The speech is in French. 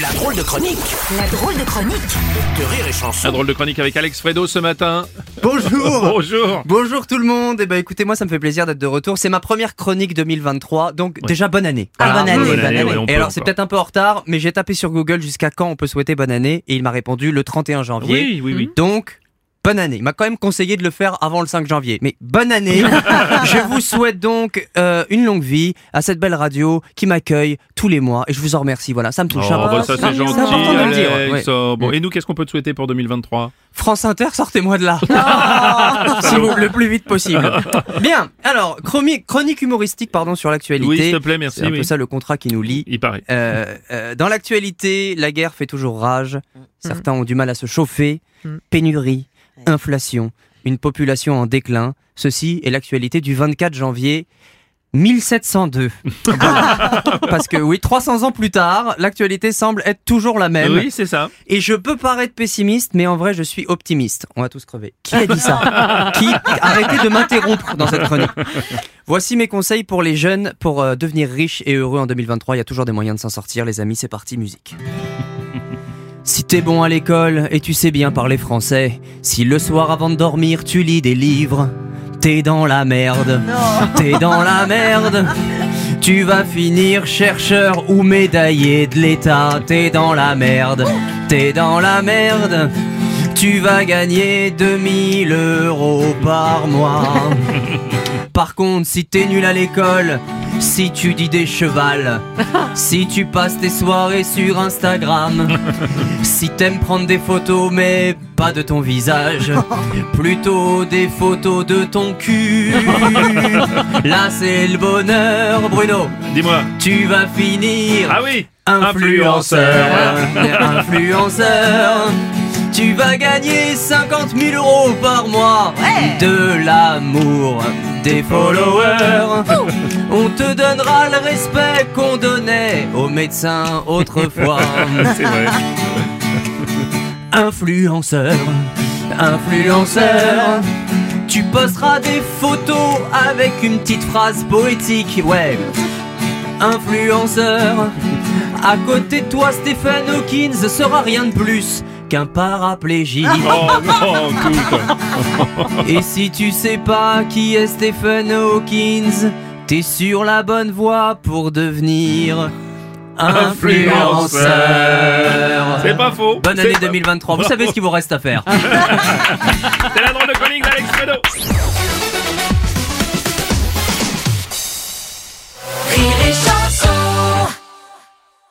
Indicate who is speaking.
Speaker 1: La drôle de chronique
Speaker 2: La drôle de chronique
Speaker 1: de Rire et Chanson.
Speaker 3: La drôle de chronique avec Alex Fredo ce matin.
Speaker 4: Bonjour
Speaker 3: Bonjour.
Speaker 4: Bonjour tout le monde Et ben écoutez moi ça me fait plaisir d'être de retour. C'est ma première chronique 2023 donc déjà bonne année.
Speaker 3: Ah,
Speaker 2: bonne année, bonne année.
Speaker 3: ouais,
Speaker 4: Et alors c'est peut-être un peu en retard mais j'ai tapé sur Google jusqu'à quand on peut souhaiter bonne année et il m'a répondu le 31 janvier.
Speaker 3: Oui, oui, oui.
Speaker 4: Donc bonne année. Il m'a quand même conseillé de le faire avant le 5 janvier. Mais bonne année Je vous souhaite donc euh, une longue vie à cette belle radio qui m'accueille tous les mois et je vous en remercie. Voilà, ça me touche.
Speaker 3: Oh,
Speaker 4: un peu.
Speaker 3: bah, ça c'est
Speaker 4: C'est
Speaker 3: gentil,
Speaker 4: important de le dire, ouais.
Speaker 3: Bon, et nous, qu'est-ce qu'on peut te souhaiter pour 2023
Speaker 4: France Inter, sortez-moi de là. Vous- le plus vite possible. Bien. Alors, chronique, chronique humoristique, pardon, sur l'actualité.
Speaker 3: Oui, s'il te plaît, merci.
Speaker 4: C'est un peu ça le contrat qui nous lie.
Speaker 3: Il paraît.
Speaker 4: Euh, euh, dans l'actualité, la guerre fait toujours rage. Certains ont du mal à se chauffer. Pénurie, inflation, une population en déclin. Ceci est l'actualité du 24 janvier 1702. Voilà. Parce que oui, 300 ans plus tard, l'actualité semble être toujours la même.
Speaker 3: Oui, c'est ça.
Speaker 4: Et je peux paraître pessimiste, mais en vrai, je suis optimiste. On va tous crever. Qui a dit ça? Qui? Arrêtez de m'interrompre dans cette chronique. Voici mes conseils pour les jeunes pour euh, devenir riches et heureux en 2023. Il y a toujours des moyens de s'en sortir, les amis. C'est parti, musique. Si t'es bon à l'école et tu sais bien parler français, si le soir avant de dormir tu lis des livres, t'es dans la merde. T'es dans la merde. Tu vas finir chercheur ou médaillé de l'État. T'es dans la merde. T'es dans la merde. Tu vas gagner 2000 euros par mois. Par contre, si t'es nul à l'école, si tu dis des chevals, si tu passes tes soirées sur Instagram, si t'aimes prendre des photos mais pas de ton visage, plutôt des photos de ton cul. Là c'est le bonheur, Bruno.
Speaker 3: Dis-moi.
Speaker 4: Tu vas finir
Speaker 3: Ah oui
Speaker 4: influenceur. Influenceur. Tu vas gagner 50 000 euros par mois. De l'amour, des followers. On te donnera le respect qu'on donnait aux médecins autrefois.
Speaker 3: C'est vrai.
Speaker 4: Influenceur, influenceur. Tu posteras des photos avec une petite phrase poétique, ouais. Influenceur. À côté de toi, Stephen Hawkins sera rien de plus qu'un paraplégique.
Speaker 3: Oh non.
Speaker 4: Et si tu sais pas qui est Stephen Hawkins, t'es sur la bonne voie pour devenir influenceur.
Speaker 3: C'est pas faux.
Speaker 4: Bonne année
Speaker 3: pas-
Speaker 4: 2023. Vous savez ce qu'il vous reste à faire.
Speaker 3: C'est la drôle de chronique d'Alex Fredo.